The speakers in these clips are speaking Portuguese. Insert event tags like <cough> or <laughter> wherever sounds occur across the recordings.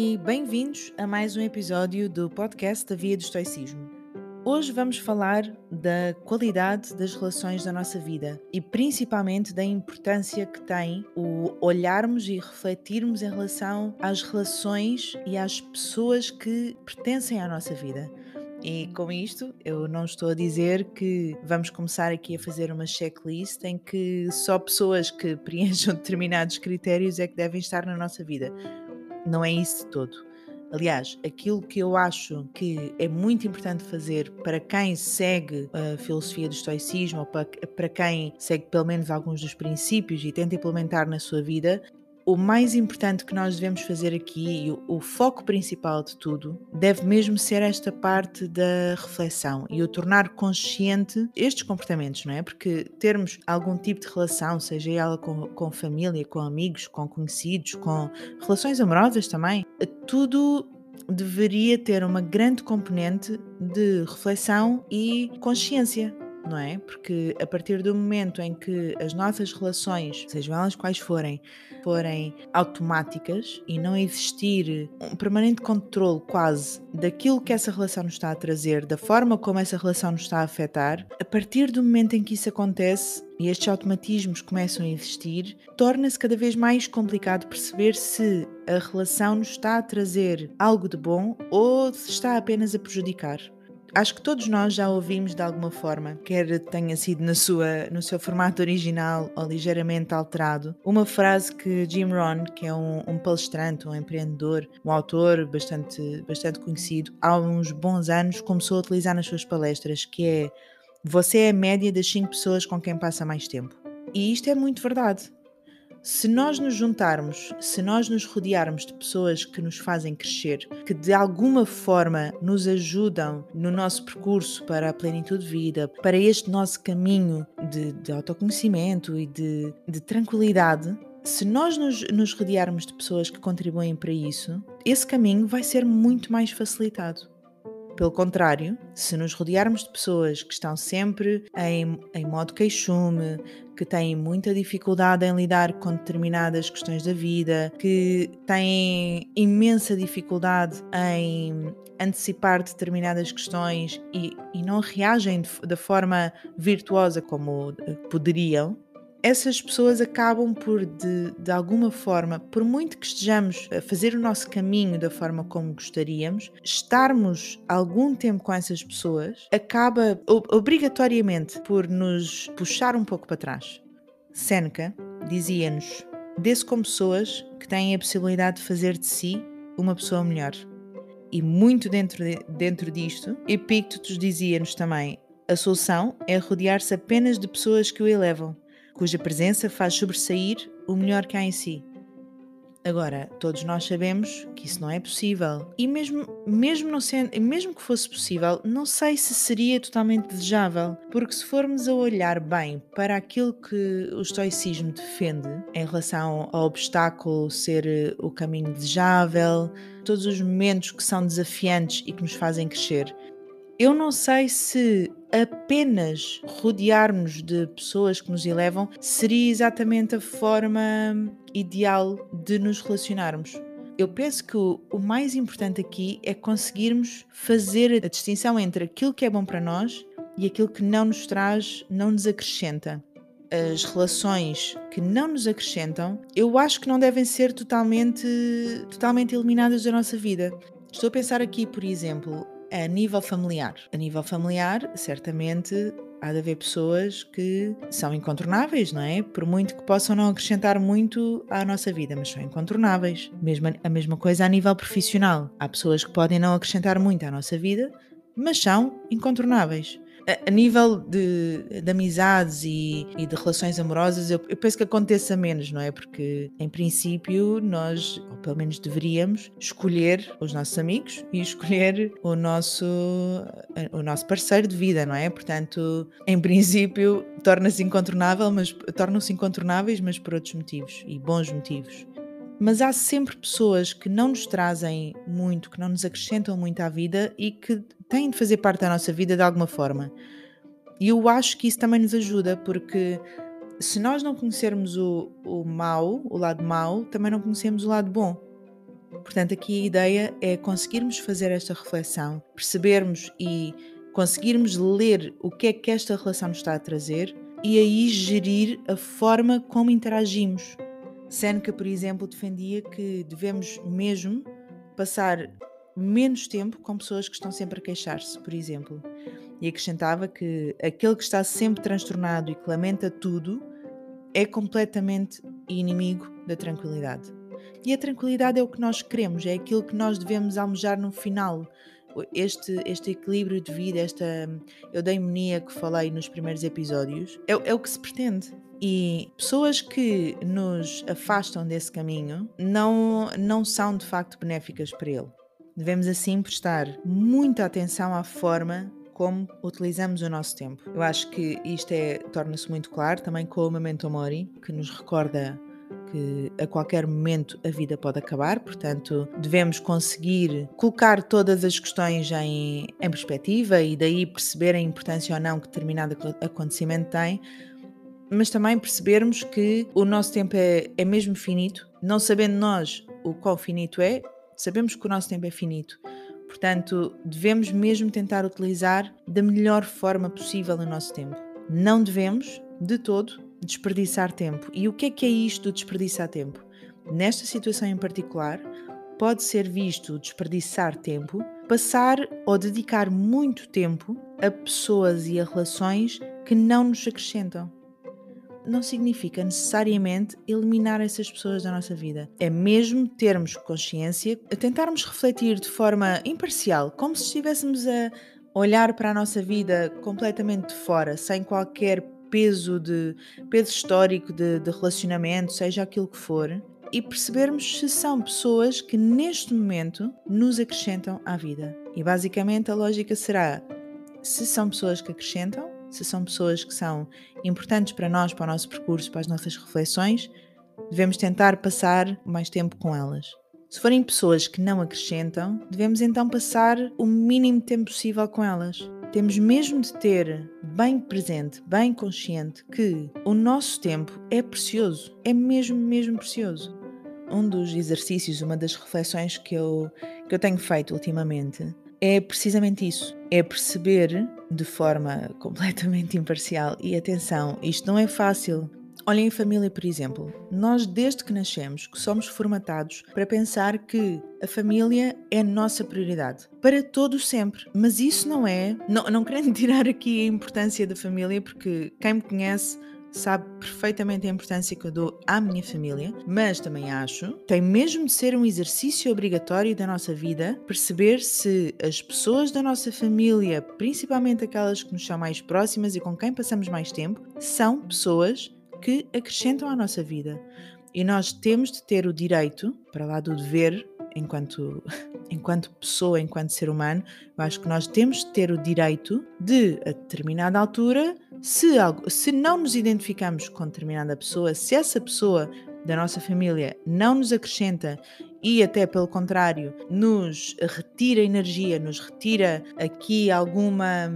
e bem-vindos a mais um episódio do podcast da Via do Estoicismo. Hoje vamos falar da qualidade das relações da nossa vida e principalmente da importância que tem o olharmos e refletirmos em relação às relações e às pessoas que pertencem à nossa vida. E com isto, eu não estou a dizer que vamos começar aqui a fazer uma checklist em que só pessoas que <laughs> preencham determinados critérios é que devem estar na nossa vida não é isso todo. Aliás, aquilo que eu acho que é muito importante fazer para quem segue a filosofia do estoicismo, ou para, para quem segue pelo menos alguns dos princípios e tenta implementar na sua vida, o mais importante que nós devemos fazer aqui e o, o, foco principal de tudo deve mesmo ser esta parte da reflexão e o tornar consciente estes comportamentos, não é? Porque termos algum tipo de relação, seja ela com, com família, com amigos, com conhecidos, com relações amorosas também, tudo deveria ter uma grande componente de reflexão e consciência não é? Porque a partir do momento em que as nossas relações, sejam elas quais forem, forem automáticas e não existir um permanente controle quase daquilo que essa relação nos está a trazer, da forma como essa relação nos está a afetar, a partir do momento em que isso acontece, e estes automatismos começam a existir, torna-se cada vez mais complicado perceber se a relação nos está a trazer algo de bom ou se está apenas a prejudicar. Acho que todos nós já ouvimos de alguma forma, quer tenha sido na sua, no seu formato original ou ligeiramente alterado, uma frase que Jim Rohn, que é um, um palestrante, um empreendedor, um autor bastante, bastante conhecido, há uns bons anos começou a utilizar nas suas palestras, que é você é a média das 5 pessoas com quem passa mais tempo. E isto é muito verdade se nós nos juntarmos, se nós nos rodearmos de pessoas que nos fazem crescer, que de alguma forma nos ajudam no nosso percurso para a plenitude de vida, para este nosso caminho de, de autoconhecimento e de, de tranquilidade, se nós nos, nos rodearmos de pessoas que contribuem para isso, esse caminho vai ser muito mais facilitado. Pelo contrário, se nos rodearmos de pessoas que estão sempre em, em modo queixume, que têm muita dificuldade em lidar com determinadas questões da vida, que têm imensa dificuldade em antecipar determinadas questões e, e não reagem da forma virtuosa como poderiam, essas pessoas acabam por, de, de alguma forma, por muito que estejamos a fazer o nosso caminho da forma como gostaríamos, estarmos algum tempo com essas pessoas acaba obrigatoriamente por nos puxar um pouco para trás. Seneca dizia-nos: dê-se com pessoas que têm a possibilidade de fazer de si uma pessoa melhor. E muito dentro, de, dentro disto, Epictetus dizia-nos também: a solução é rodear-se apenas de pessoas que o elevam cuja presença faz sobressair o melhor que há em si. Agora, todos nós sabemos que isso não é possível. E mesmo, mesmo, não sendo, mesmo que fosse possível, não sei se seria totalmente desejável. Porque se formos a olhar bem para aquilo que o estoicismo defende em relação ao obstáculo ser eh, o caminho desejável, todos os momentos que são desafiantes e que nos fazem crescer, eu não sei se apenas rodearmos de pessoas que nos elevam seria exatamente a forma ideal de nos relacionarmos. Eu penso que o, mais importante aqui é conseguirmos fazer a distinção entre aquilo que é bom para nós e aquilo que não nos traz, não nos acrescenta. As relações que não nos acrescentam, eu acho que não devem ser totalmente, totalmente eliminadas da nossa vida. Estou a pensar aqui, por exemplo, a nível familiar. A nível familiar, certamente há de haver pessoas que são incontornáveis, não é? Por muito que possam não acrescentar muito à nossa vida, mas são incontornáveis. A mesma coisa a nível profissional. Há pessoas que podem não acrescentar muito à nossa vida, mas são incontornáveis a, nível de, de amizades e, e, de relações amorosas, eu, eu, penso que aconteça menos, não é? Porque, em princípio, nós, ou pelo menos deveríamos, escolher os nossos amigos e escolher o nosso, o nosso parceiro de vida, não é? Portanto, em princípio, torna-se incontornável, mas tornam-se incontornáveis, mas por outros motivos e bons motivos mas há sempre pessoas que não nos trazem muito, que não nos acrescentam muito à vida e que têm de fazer parte da nossa vida de alguma forma. E eu acho que isso também nos ajuda, porque se nós não conhecermos o, o mau, o lado mau, também não conhecemos o lado bom. Portanto, aqui a ideia é conseguirmos fazer esta reflexão, percebermos e conseguirmos ler o que é que esta relação nos está a trazer e aí gerir a forma como interagimos. Seneca, por exemplo, defendia que devemos mesmo passar menos tempo com pessoas que estão sempre a queixar-se, por exemplo. E acrescentava que aquele que está sempre transtornado e que lamenta tudo é completamente inimigo da tranquilidade. E a tranquilidade é o que nós queremos, é aquilo que nós devemos almejar no final. Este, este equilíbrio de vida, esta eudaimonia que falei nos primeiros episódios, é, é o que se pretende. E pessoas que nos afastam desse caminho não, não são de facto benéficas para ele. Devemos assim prestar muita atenção à forma como utilizamos o nosso tempo. Eu acho que isto é, torna-se muito claro também com o Memento Mori, que nos recorda que a qualquer momento a vida pode acabar, portanto, devemos conseguir colocar todas as questões em, em perspectiva e daí perceber a importância ou não que determinado acontecimento tem, mas também percebermos que o nosso tempo é, é mesmo finito, não sabendo nós o qual finito é, Sabemos que o nosso tempo é finito, portanto, devemos mesmo tentar utilizar da melhor forma possível o nosso tempo. Não devemos, de todo, desperdiçar tempo. E o que é que é isto do desperdiçar tempo? Nesta situação em particular, pode ser visto desperdiçar tempo, passar ou dedicar muito tempo a pessoas e a relações que não nos acrescentam não significa necessariamente eliminar essas pessoas da nossa vida. É mesmo termos consciência, tentarmos refletir de forma imparcial, como se estivéssemos a olhar para a nossa vida completamente de fora, sem qualquer peso de peso histórico de, de relacionamento, seja aquilo que for, e percebermos se são pessoas que neste momento nos acrescentam à vida. E basicamente a lógica será: se são pessoas que acrescentam, se são pessoas que são importantes para nós, para o nosso percurso, para as nossas reflexões, devemos tentar passar mais tempo com elas. Se forem pessoas que não acrescentam, devemos então passar o mínimo tempo possível com elas. Temos mesmo de ter bem presente, bem consciente que o nosso tempo é precioso, é mesmo, mesmo precioso. Um dos exercícios, uma das reflexões que eu, que eu tenho feito ultimamente é precisamente isso: é perceber de forma <laughs> completamente imparcial. E atenção, isto não é fácil. Olhem em família, por exemplo. Nós, desde que nascemos, que somos formatados para pensar que a família é a nossa prioridade. Para todos sempre. Mas isso não é. Não, não querendo <laughs> tirar aqui a importância da família, porque quem me conhece sabe perfeitamente a importância que eu dou à minha família, mas também acho tem mesmo de ser um exercício obrigatório da nossa vida perceber se as pessoas da nossa família, principalmente aquelas que nos são mais próximas e com quem passamos mais tempo, são pessoas que acrescentam à nossa vida. E nós temos de ter o direito, para lá do dever, enquanto, <laughs> enquanto pessoa, enquanto ser humano, eu acho que nós temos de ter o direito de, a determinada altura, se, algo, se não nos identificamos com determinada pessoa, se essa pessoa da nossa família não nos acrescenta e até pelo contrário nos retira energia, nos retira aqui alguma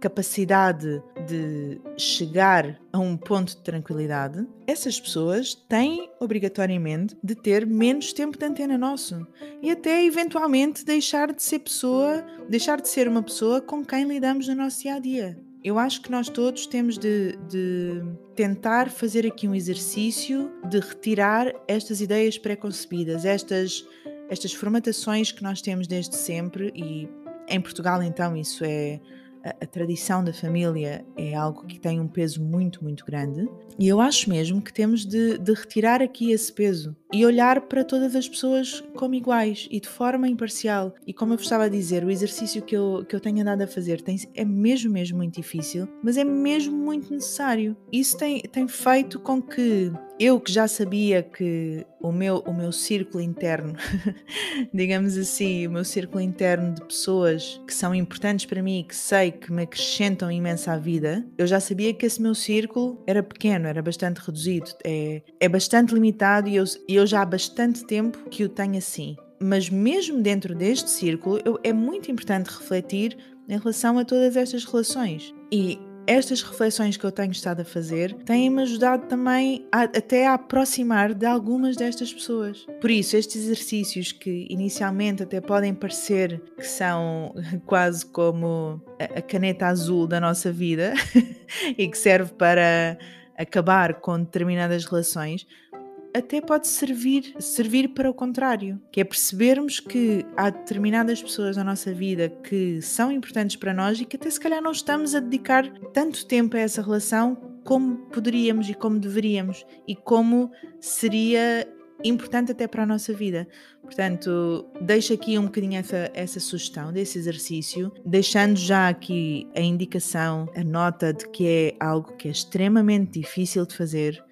capacidade de chegar a um ponto de tranquilidade, essas pessoas têm obrigatoriamente de ter menos tempo de antena nosso e até eventualmente deixar de ser pessoa, deixar de ser uma pessoa com quem lidamos no nosso dia a dia. Eu acho que nós todos temos de, de tentar fazer aqui um exercício de retirar estas ideias pré-concebidas, estas, estas formatações que nós temos desde sempre e em Portugal então isso é a, a, tradição da família é algo que tem um peso muito, muito grande. E eu acho mesmo que temos de, de, retirar aqui esse peso e olhar para todas as pessoas como iguais e de forma imparcial. E como eu estava a dizer, o exercício que eu, que eu tenho andado a fazer tem, é mesmo, mesmo muito difícil, mas é mesmo muito necessário. Isso tem, tem feito com que eu que já sabia que o meu, o meu círculo interno, <laughs> digamos assim, o meu círculo interno de pessoas que são importantes para mim e que sei que me acrescentam imenso à vida, eu já sabia que esse meu círculo era pequeno, era bastante reduzido, é, é bastante limitado e eu, eu já há bastante tempo que o tenho assim. Mas mesmo dentro deste círculo, eu, é muito importante refletir em relação a todas estas relações. E estas reflexões que eu tenho estado a fazer têm-me ajudado também a, até a aproximar de algumas destas pessoas. Por isso, estes exercícios que inicialmente até podem parecer que são <laughs> quase como a caneta azul da nossa vida <laughs> e que serve para acabar com determinadas relações, até pode servir, servir para o contrário, que é percebermos que há determinadas pessoas na nossa vida que são importantes para nós e que até se calhar não estamos a dedicar tanto tempo a essa relação como poderíamos e como deveríamos e como seria importante até para a nossa vida. Portanto, deixo aqui um bocadinho essa, essa sugestão desse exercício, deixando já aqui a indicação, a nota de que é algo que é extremamente difícil de fazer,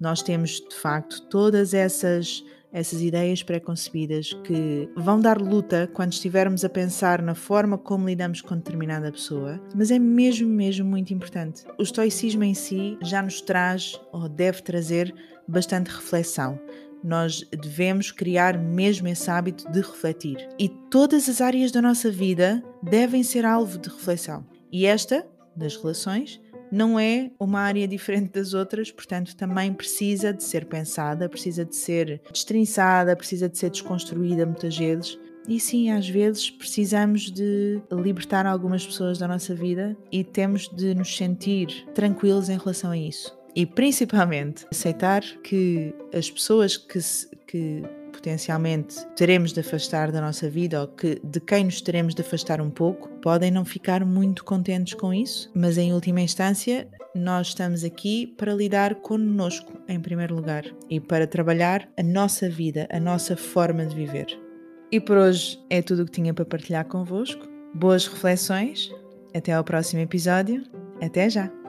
nós temos de facto todas essas essas ideias pré-concebidas que vão dar luta quando estivermos a pensar na forma como lidamos com determinada pessoa, mas é mesmo, mesmo muito importante. O estoicismo em si já nos traz, ou deve trazer, bastante reflexão. Nós devemos criar mesmo esse hábito de refletir. E todas as áreas da nossa vida devem ser alvo de reflexão. E esta, das relações, não é uma área diferente das outras, portanto, também precisa de ser pensada, precisa de ser destrinçada, precisa de ser desconstruída muitas vezes. E sim, às vezes precisamos de libertar algumas pessoas da nossa vida e temos de nos sentir tranquilos em relação a isso. E principalmente aceitar que as pessoas que, que potencialmente teremos de afastar da nossa vida ou que de quem nos teremos de afastar um pouco, podem não ficar muito contentes com isso, mas em última instância nós estamos aqui para lidar connosco em primeiro lugar e para trabalhar a nossa vida, a nossa forma de viver. E por hoje é tudo o que tinha para partilhar convosco. Boas reflexões, até ao próximo episódio, até já!